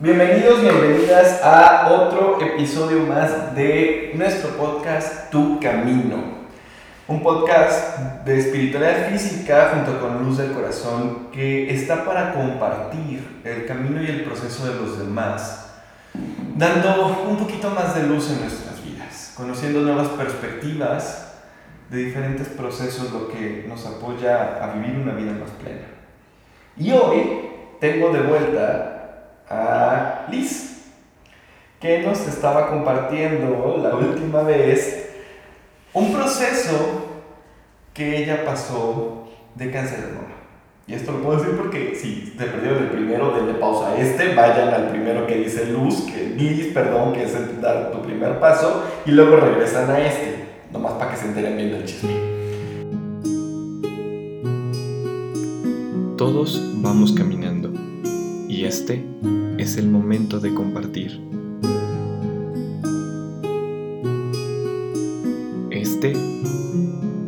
Bienvenidos, bienvenidas a otro episodio más de nuestro podcast Tu Camino. Un podcast de espiritualidad física junto con Luz del Corazón que está para compartir el camino y el proceso de los demás, dando un poquito más de luz en nuestras vidas, conociendo nuevas perspectivas de diferentes procesos, lo que nos apoya a vivir una vida más plena. Y hoy tengo de vuelta a Liz, que nos estaba compartiendo la última vez un proceso que ella pasó de cáncer de mama. Y esto lo puedo decir porque si te perdieron el primero, denle pausa a este, vayan al primero que dice Luz, que Liz, perdón, que es dar tu primer paso, y luego regresan a este, nomás para que se enteren bien del chisme. Todos vamos caminando y este es el momento de compartir. Este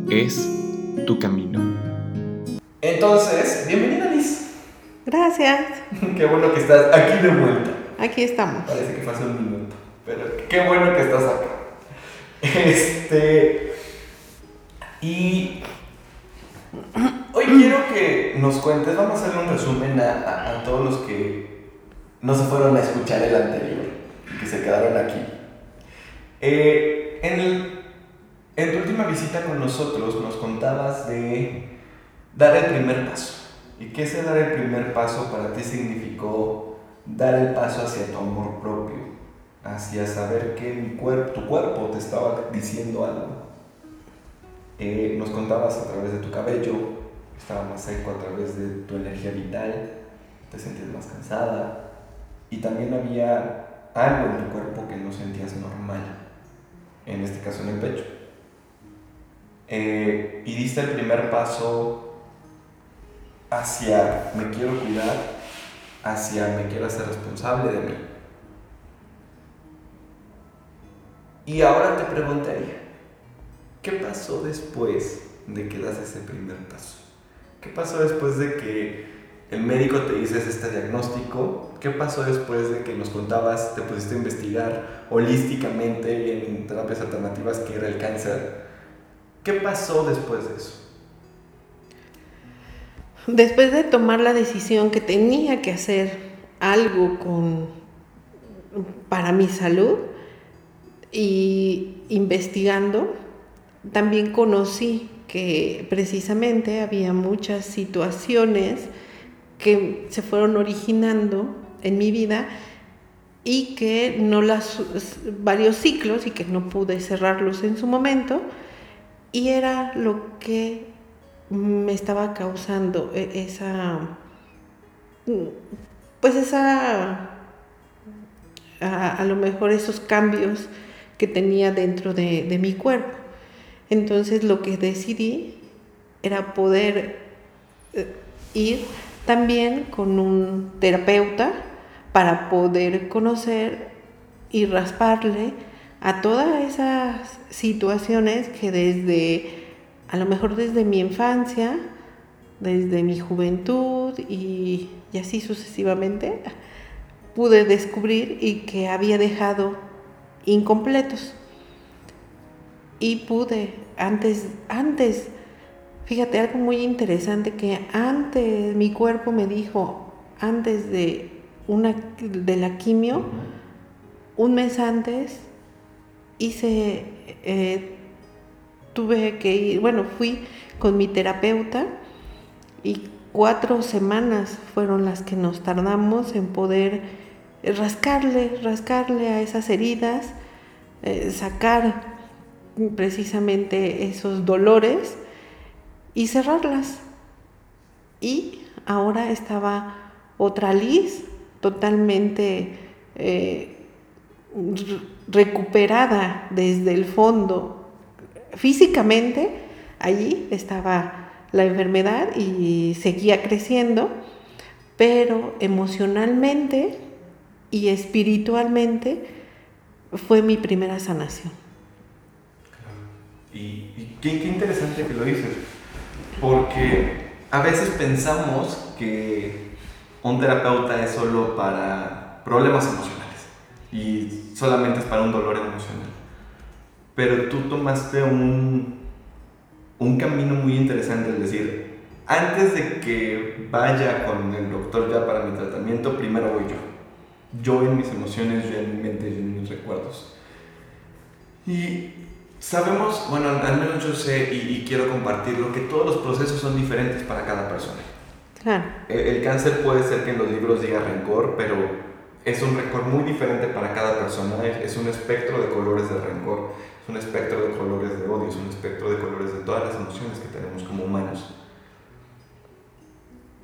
es tu camino. Entonces, bienvenida Liz. Gracias. Qué bueno que estás aquí de vuelta. Aquí estamos. Parece que fue hace un minuto, pero qué bueno que estás acá. Este. Y. Hoy quiero que nos cuentes, vamos a hacer un resumen a, a- a todos los que no se fueron a escuchar el anterior, que se quedaron aquí. Eh, en, el- en tu última visita con nosotros nos contabas de dar el primer paso. ¿Y qué ese dar el primer paso para ti significó dar el paso hacia tu amor propio? Hacia saber que mi cuerpo, tu cuerpo te estaba diciendo algo. Eh, nos contabas a través de tu cabello, estaba más seco a través de tu energía vital, te sentías más cansada y también había algo en tu cuerpo que no sentías normal, en este caso en el pecho. Eh, y diste el primer paso hacia me quiero cuidar, hacia me quiero hacer responsable de mí. Y ahora te preguntaría, ¿qué pasó después de que das ese primer paso? ¿Qué pasó después de que el médico te dice este diagnóstico? ¿Qué pasó después de que nos contabas, te pusiste a investigar holísticamente en terapias alternativas que era el cáncer? ¿Qué pasó después de eso? Después de tomar la decisión que tenía que hacer algo con, para mi salud y investigando, también conocí que precisamente había muchas situaciones que se fueron originando en mi vida y que no las varios ciclos y que no pude cerrarlos en su momento y era lo que me estaba causando e- esa pues esa a, lo mejor esos cambios que tenía dentro de, de mi cuerpo entonces lo que decidí era poder eh, ir también con un terapeuta para poder conocer y rasparle a todas esas situaciones que desde, a lo mejor desde mi infancia, desde mi juventud y, y así sucesivamente, pude descubrir y que había dejado incompletos. Y pude, antes, antes, fíjate algo muy interesante que antes mi cuerpo me dijo, antes de, una, de la quimio, un mes antes, hice, eh, tuve que ir, bueno, fui con mi terapeuta y cuatro semanas fueron las que nos tardamos en poder rascarle, rascarle a esas heridas, eh, sacar precisamente esos dolores y cerrarlas. Y ahora estaba otra Liz totalmente eh, recuperada desde el fondo. Físicamente, allí estaba la enfermedad y seguía creciendo, pero emocionalmente y espiritualmente fue mi primera sanación. Y, qué, qué interesante que lo dices, porque a veces pensamos que un terapeuta es solo para problemas emocionales y solamente es para un dolor emocional. Pero tú tomaste un, un camino muy interesante, es decir, antes de que vaya con el doctor ya para mi tratamiento, primero voy yo. Yo en mis emociones, yo en mi mente, yo en mis recuerdos. Y sabemos, bueno, al menos yo sé y, y quiero compartirlo, que todos los procesos son diferentes para cada persona. Claro. El, el cáncer puede ser que en los libros diga rencor, pero es un rencor muy diferente para cada persona. Es, es un espectro de colores de rencor, es un espectro de colores de odio, es un espectro de colores de todas las emociones que tenemos como humanos.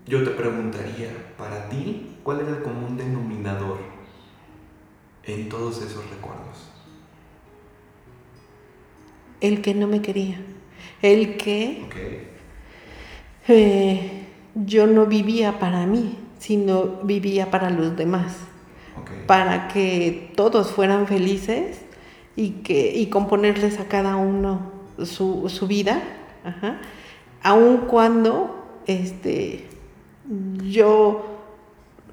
Yo te preguntaría, para ti, ¿cuál era el común denominador en todos esos recuerdos? El que no me quería. El que eh, yo no vivía para mí, sino vivía para los demás. Para que todos fueran felices y, que, y componerles a cada uno su, su vida. Ajá. Aun cuando este, yo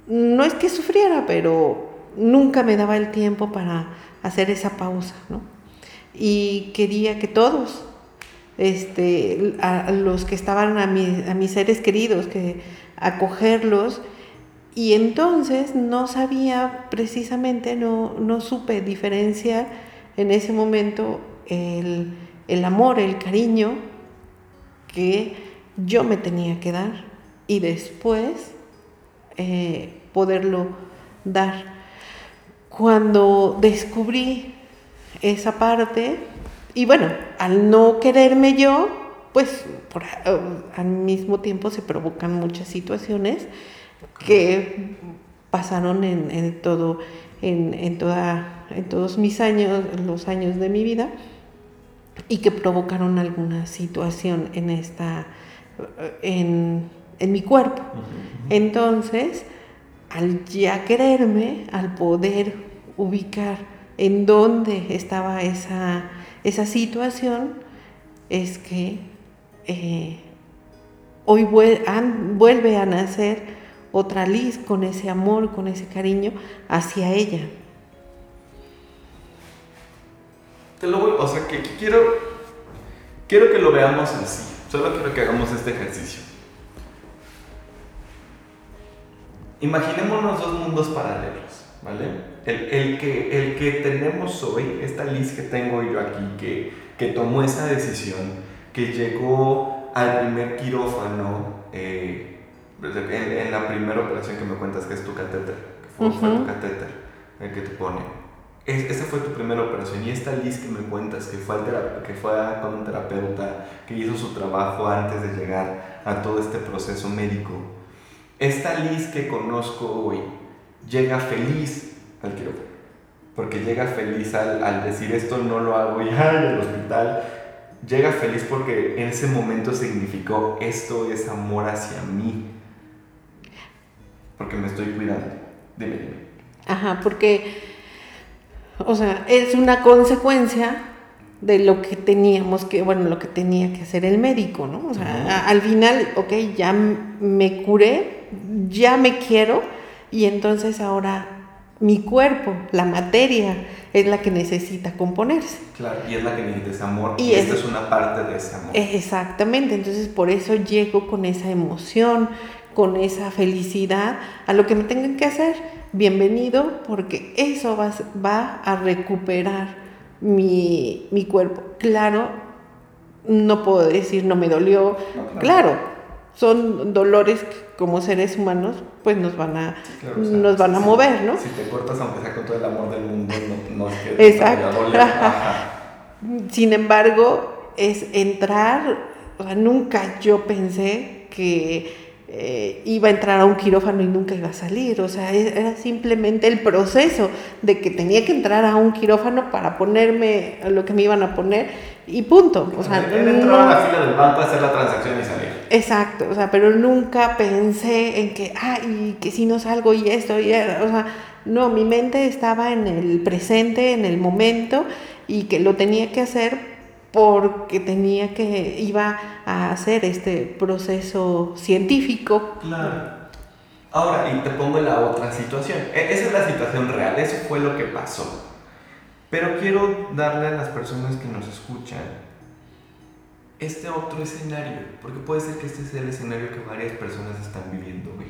no es que sufriera, pero nunca me daba el tiempo para hacer esa pausa, ¿no? Y quería que todos, este, a, los que estaban a, a mis seres queridos, que acogerlos, y entonces no sabía precisamente, no, no supe diferenciar en ese momento el, el amor, el cariño que yo me tenía que dar y después eh, poderlo dar. Cuando descubrí esa parte, y bueno, al no quererme yo, pues por, a- al mismo tiempo se provocan muchas situaciones que pasaron en, en todo, en, en toda, en todos mis años, los años de mi vida, y que provocaron alguna situación en esta, en, en mi cuerpo. Entonces, al ya quererme, al poder ubicar en dónde estaba esa, esa situación, es que eh, hoy vuelve a nacer otra Liz con ese amor, con ese cariño hacia ella. Te lo o sea, que, que quiero, quiero que lo veamos así. Solo quiero que hagamos este ejercicio. Imaginémonos dos mundos paralelos, ¿vale? El, el que, el que tenemos hoy, esta Liz que tengo yo aquí, que, que tomó esa decisión, que llegó al primer quirófano, eh, en, en la primera operación que me cuentas, que es tu catéter, que fue, fue tu catéter, el que te pone. Es- esa fue tu primera operación y esta Liz que me cuentas que fue, al que fue con un terapeuta que hizo su trabajo antes de llegar a todo este proceso médico. Esta Liz que conozco hoy llega feliz al quirófano. Porque llega feliz al, al decir esto no lo hago ya en el hospital. Llega feliz porque en ese momento significó esto es amor hacia mí. Porque me estoy cuidando. Dime, dime. Ajá, porque, o sea, es una consecuencia de lo que teníamos que, bueno, lo que tenía que hacer el médico, ¿no? O sea, a- al final, ok, ya me curé, ya me quiero, y entonces ahora mi cuerpo, la materia, es la que necesita componerse. Claro, y es la que necesita ese amor. Y, Y esta es- una parte de ese amor. Exactamente, entonces por eso llego con esa emoción, con esa felicidad a lo que me tengan que hacer. Bienvenido, porque eso va, va a recuperar mi, mi cuerpo. Claro, no puedo decir no me dolió. No, claro. Claro, son dolores que como seres humanos pues nos van a, Claro, o sea, nos van a si- mover, ¿no? Si te cortas, aunque sea con todo el amor del mundo, no, no es que Exacto. a doler. Sin embargo, es entrar, o sea, nunca yo pensé que eh, iba a entrar a un quirófano y nunca iba a salir, o sea, e- era simplemente el proceso de que tenía que entrar a un quirófano para ponerme lo que me iban a poner y punto, o sea, Era entrar a la no- fila del banco, hacer la transacción y salir. Exacto, o sea, pero nunca pensé en que, ay, que si no salgo y esto, y eso", o sea, no, mi mente estaba en el presente, en el momento, y que lo tenía que hacer porque tenía que, iba a hacer este proceso científico. Claro. Ahora, y te pongo la otra situación. E, esa es la situación real, eso fue lo que pasó. Pero quiero darle a las personas que nos escuchan este otro escenario, porque puede ser que este sea el escenario que varias personas están viviendo hoy.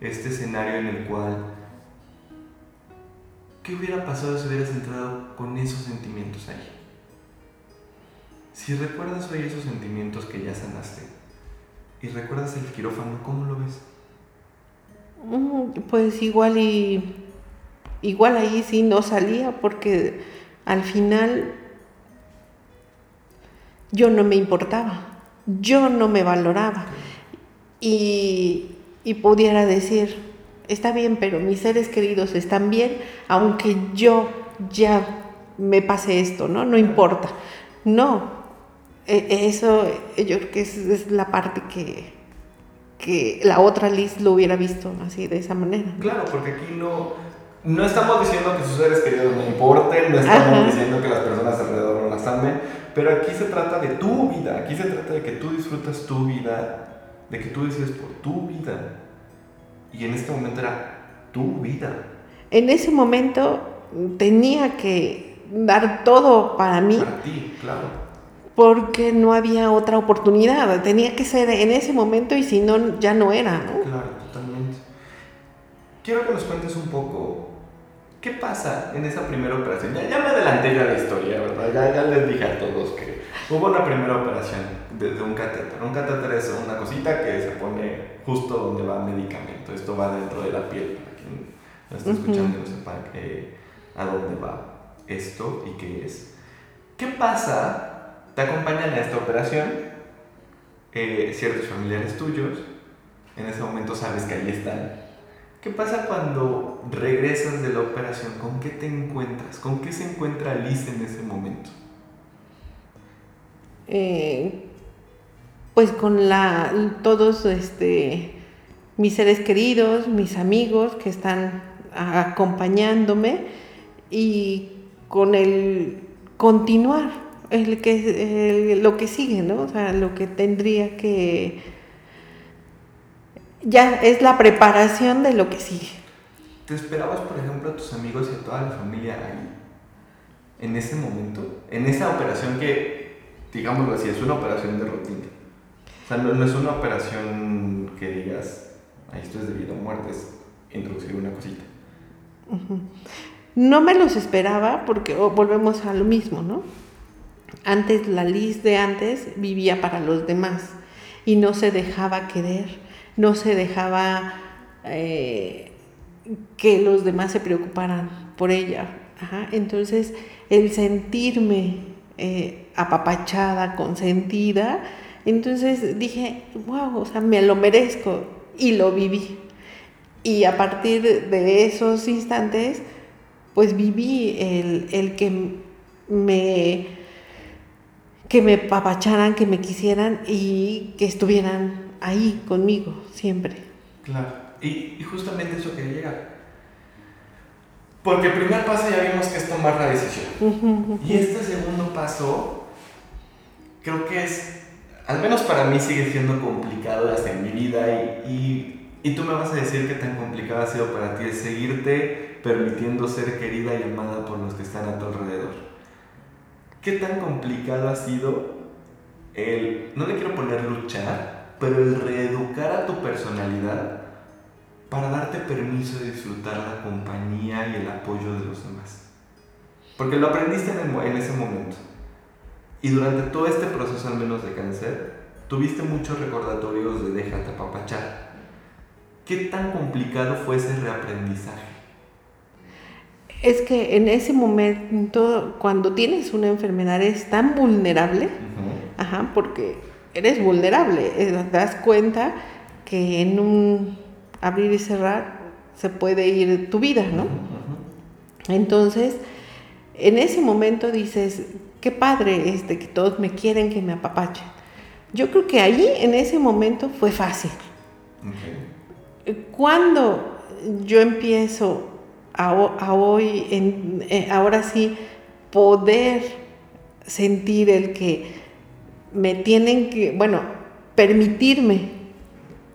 Este escenario en el cual, ¿qué hubiera pasado si hubieras entrado con esos sentimientos ahí? Si recuerdas hoy esos sentimientos que ya sanaste y recuerdas el quirófano, ¿cómo lo ves? Mm, pues igual y igual ahí sí no salía porque al final yo no me importaba, yo no me valoraba y, y pudiera decir, está bien, pero mis seres queridos están bien, aunque yo ya me pase esto, ¿no? No importa. No, e, eso yo creo que es la parte que, que la otra Liz lo hubiera visto así, de esa manera. Claro, porque aquí no, no estamos diciendo que sus seres queridos no importen, no estamos diciendo que las personas alrededor no las amen, pero aquí se trata de tu vida, aquí se trata de que tú disfrutas tu vida, de que tú decides por tu vida. Y en este momento era tu vida. En ese momento tenía que dar todo para mí. Para ti, claro porque no había otra oportunidad, tenía que ser en ese momento y si no, ya no era, ¿no? Claro, totalmente. Quiero que nos cuentes un poco, ¿qué pasa en esa primera operación? Ya, me adelanté ya la historia. Ya, ya, les dije a todos que hubo una primera operación de, un catéter. Un catéter es una cosita que se pone justo donde va el medicamento. Esto va dentro de la piel, para quien lo está escuchando y no sepa eh, a dónde va esto y qué es. ¿Qué pasa te acompañan a esta operación eh, ciertos familiares tuyos, en ese momento sabes que ahí están. ¿Qué pasa cuando regresas de la operación? ¿Con qué te encuentras? ¿Con qué se encuentra Liz en ese momento? Eh, pues con la, todos este, mis seres queridos, mis amigos que están acompañándome y con el continuar el que, lo que sigue, ¿no? O sea, lo que tendría que... Ya es la preparación de lo que sigue. ¿Te esperabas, por ejemplo, a tus amigos y a toda la familia ahí? En ese momento, en esa operación que, digámoslo así, es una operación de rutina. O sea, no, es una operación que digas, ahí esto es de vida o muerte, es introducir una cosita. No me los esperaba porque volvemos a lo mismo, ¿no? Antes, la Liz de antes vivía para los demás y no se dejaba querer, no se dejaba eh, que los demás se preocuparan por ella. Entonces, el sentirme eh, apapachada, consentida, entonces dije, wow, o sea, me lo merezco y lo viví. Y a partir de esos instantes, pues viví el, el que me que me papacharan, que me quisieran y que estuvieran ahí conmigo siempre. Claro, y, justamente eso quería llegar. Porque el primer paso ya vimos que es tomar la decisión. Y este segundo paso, creo que es, al menos para mí sigue siendo complicado hasta en mi vida y, y, tú me vas a decir qué tan complicado ha sido para ti el seguirte permitiendo ser querida y amada por los que están a tu alrededor. ¿Qué tan complicado ha sido el, no le quiero poner luchar, pero el reeducar a tu personalidad para darte permiso de disfrutar la compañía y el apoyo de los demás? Porque lo aprendiste en, ese momento. Y durante todo este proceso, al menos de cáncer, tuviste muchos recordatorios de déjate apapachar. ¿Qué tan complicado fue ese reaprendizaje? es que en ese momento, cuando tienes una enfermedad, es tan vulnerable, ajá, porque eres vulnerable, eh, te das cuenta que en un abrir y cerrar se puede ir tu vida, ¿no? Entonces, en ese momento dices, qué padre este, que todos me quieren, que me apapachen. Yo creo que ahí, en ese momento, fue fácil. Cuando yo empiezo a, hoy, en, eh, ahora sí, poder sentir el que me tienen que, bueno, permitirme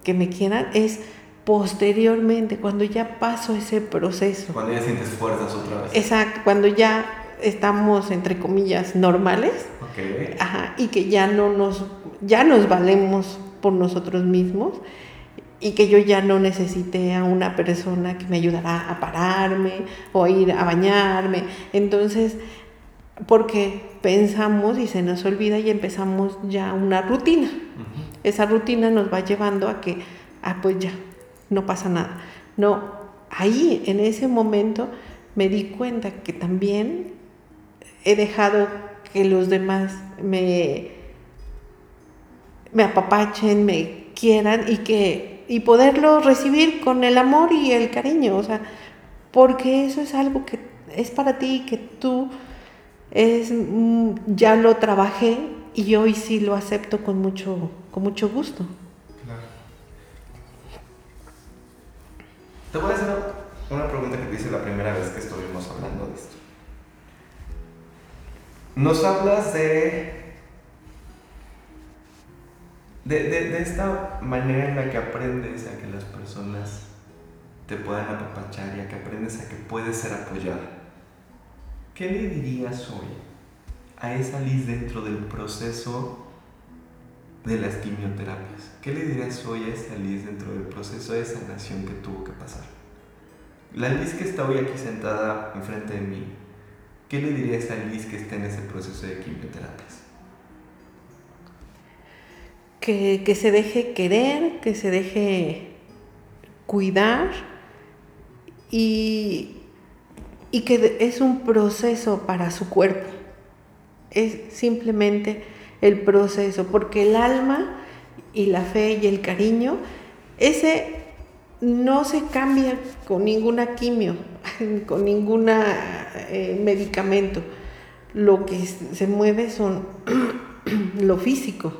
que me quieran es posteriormente, cuando ya paso ese proceso. Cuando ya sientes fuerzas otra vez. Exacto, cuando ya estamos, entre comillas, normales. Ok. Ajá, y que ya no nos, ya nos valemos por nosotros mismos y que yo ya no necesité a una persona que me ayudara a pararme o a ir a bañarme. Entonces, porque pensamos y se nos olvida y empezamos ya una rutina. Esa rutina nos va llevando a que, ah, pues ya, no pasa nada. No, ahí, en ese momento, me di cuenta que también he dejado que los demás me, me apapachen, me quieran y que y poderlo recibir con el amor y el cariño, o sea, porque eso es algo que es para ti que tú es mm, ya lo trabajé y hoy sí lo acepto con mucho con mucho gusto. Claro. Te voy a hacer una pregunta que te hice la primera vez que estuvimos hablando de esto. Nos hablas de, de, de, de esta manera en la que aprendes a que las personas te puedan apapachar y a que aprendes a que puedes ser apoyada. ¿Qué le dirías hoy a esa Liz dentro del proceso de las quimioterapias? ¿Qué le dirías hoy a esa Liz dentro del proceso de sanación que tuvo que pasar? La Liz que está hoy aquí sentada enfrente de mí, ¿qué le dirías a Liz que está en ese proceso de quimioterapias? Que, que se deje querer, que se deje cuidar y, y que es un proceso para su cuerpo. Es simplemente el proceso, porque el alma y la fe y el cariño, ese no se cambia con ninguna quimio, con ningún medicamento. Lo que se mueve son lo físico,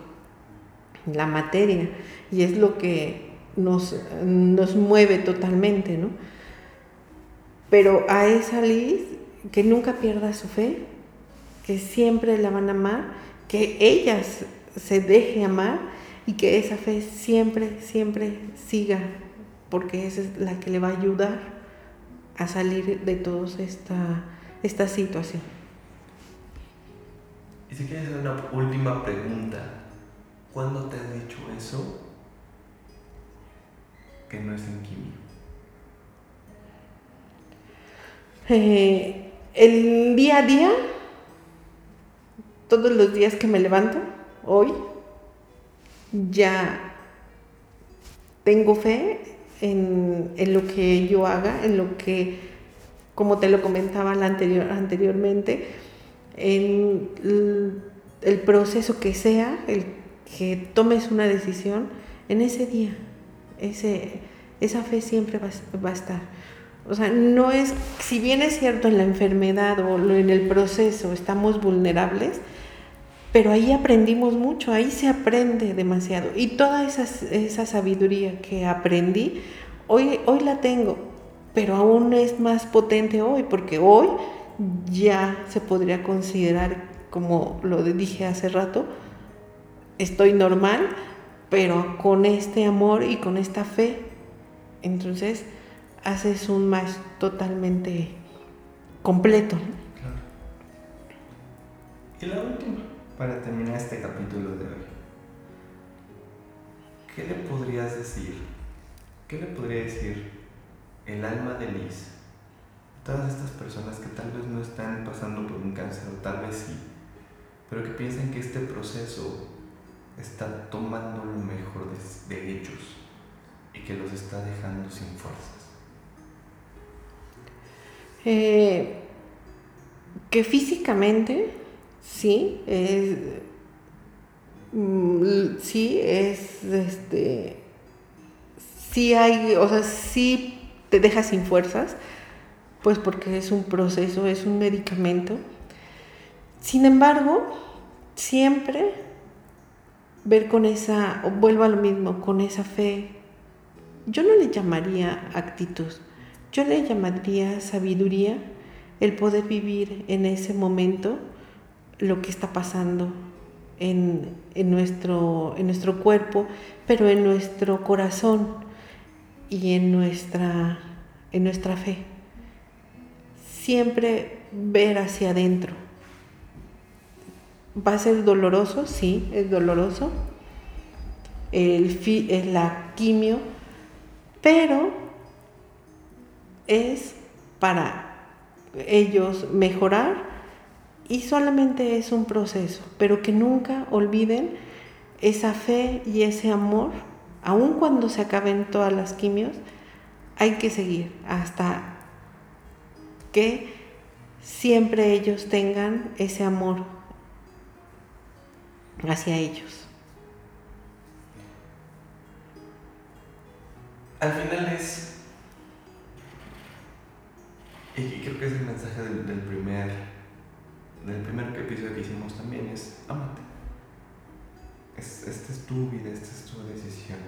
la materia, y es lo que nos, nos mueve totalmente, ¿no? Pero a esa Liz, que nunca pierda su fe, que siempre la van a amar, que ella s- se deje amar y que esa fe siempre, siempre siga, porque esa es la que le va a ayudar a salir de toda esta, esta situación. Y si quieres una última pregunta, ¿cuándo te has dicho eso que no es en quimio? Eh, el día a día, todos los días que me levanto, hoy, ya tengo fe en, en lo que yo haga, en lo que, como te lo comentaba anterior, anteriormente, en el, el proceso que sea, el que tomes una decisión, en ese día, ese, esa fe siempre va, va a estar. O sea, no es, si bien es cierto en la enfermedad o en el proceso estamos vulnerables, pero ahí aprendimos mucho, ahí se aprende demasiado. Y toda esa, esa sabiduría que aprendí, hoy, hoy la tengo, pero aún es más potente hoy, porque hoy ya se podría considerar, como lo dije hace rato, estoy normal, pero con este amor y con esta fe, entonces haces un match totalmente completo. Claro. Y la última, para terminar este capítulo de hoy. ¿Qué le podrías decir? ¿Qué le podría decir el alma de Liz? Todas estas personas que tal vez no están pasando por un cáncer, o tal vez sí, pero que piensan que este proceso está tomando lo mejor de ellos y que los está dejando sin fuerzas. Eh, que físicamente, sí, es, mm, sí, es, este, sí hay, o sea, sí te deja sin fuerzas, pues porque es un proceso, es un medicamento. Sin embargo, siempre ver con esa, vuelvo a lo mismo, con esa fe, yo no le llamaría actitud, yo le llamaría sabiduría el poder vivir en ese momento lo que está pasando en, en nuestro, en nuestro cuerpo, pero en nuestro corazón. y en nuestra, en nuestra fe. Siempre ver hacia adentro. ¿Va a ser doloroso? Sí, es doloroso. El es la quimio, pero es para ellos mejorar y solamente es un proceso, pero que nunca olviden esa fe y ese amor, aun cuando se acaben todas las quimios, hay que seguir hasta que siempre ellos tengan ese amor hacia ellos. Al final es, y creo que es el mensaje del, del primer del primer episodio que hicimos también es amate. Es, esta es tu vida, esta es tu decisión.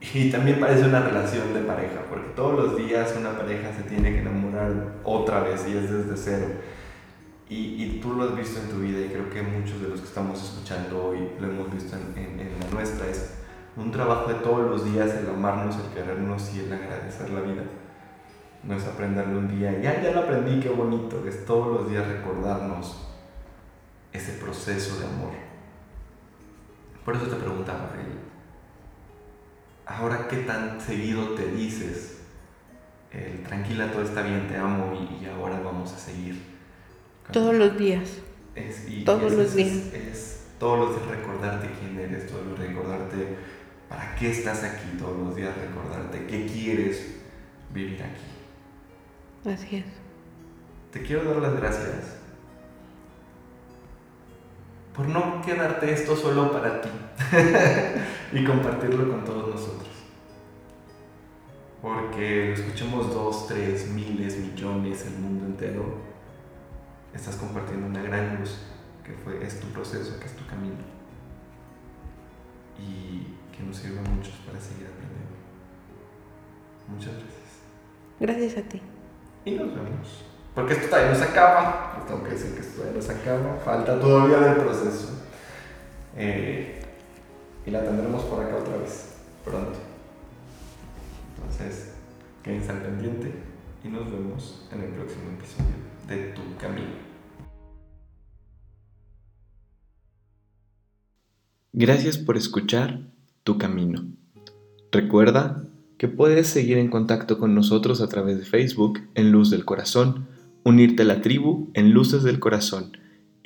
Y, y, también parece una relación de pareja, porque todos los días una pareja se tiene que enamorar otra vez y es desde cero. Y, y, tú lo has visto en tu vida y creo que muchos de los que estamos escuchando hoy lo hemos visto en, en, en la nuestra. Es un trabajo de todos los días el amarnos, el querernos y el agradecer la vida no es aprenderlo un día y ya, ya lo aprendí, qué bonito, es todos los días recordarnos ese proceso de amor. Por eso te preguntaba, ahora qué tan seguido te dices, el, tranquila, todo está bien, te amo y, ahora vamos a seguir. Todos los días. todos los días. Es, todos los días recordarte quién eres, todos los días recordarte para qué estás aquí, todos los días recordarte qué quieres vivir aquí. Así es. Te quiero dar las gracias por no quedarte esto solo para ti y compartirlo con todos nosotros. Porque lo escuchemos dos, tres, miles, millones, el mundo entero, estás compartiendo una gran luz que fue, es tu proceso, que es tu camino. Y que nos sirve a muchos para seguir aprendiendo. Muchas gracias. Gracias a ti y nos vemos. Porque esto todavía no se acaba, pues tengo que decir que esto todavía no se acaba, falta todavía del proceso. Eh, y la tendremos por acá otra vez, pronto. Entonces, quédense al pendiente y nos vemos en el próximo episodio de Tu Camino. Gracias por escuchar Tu Camino. Recuerda que puedes seguir en contacto con nosotros a través de Facebook en Luz del Corazón, unirte a la tribu en Luces del Corazón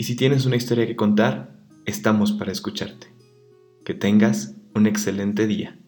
y si tienes una historia que contar, estamos para escucharte. Que tengas un excelente día.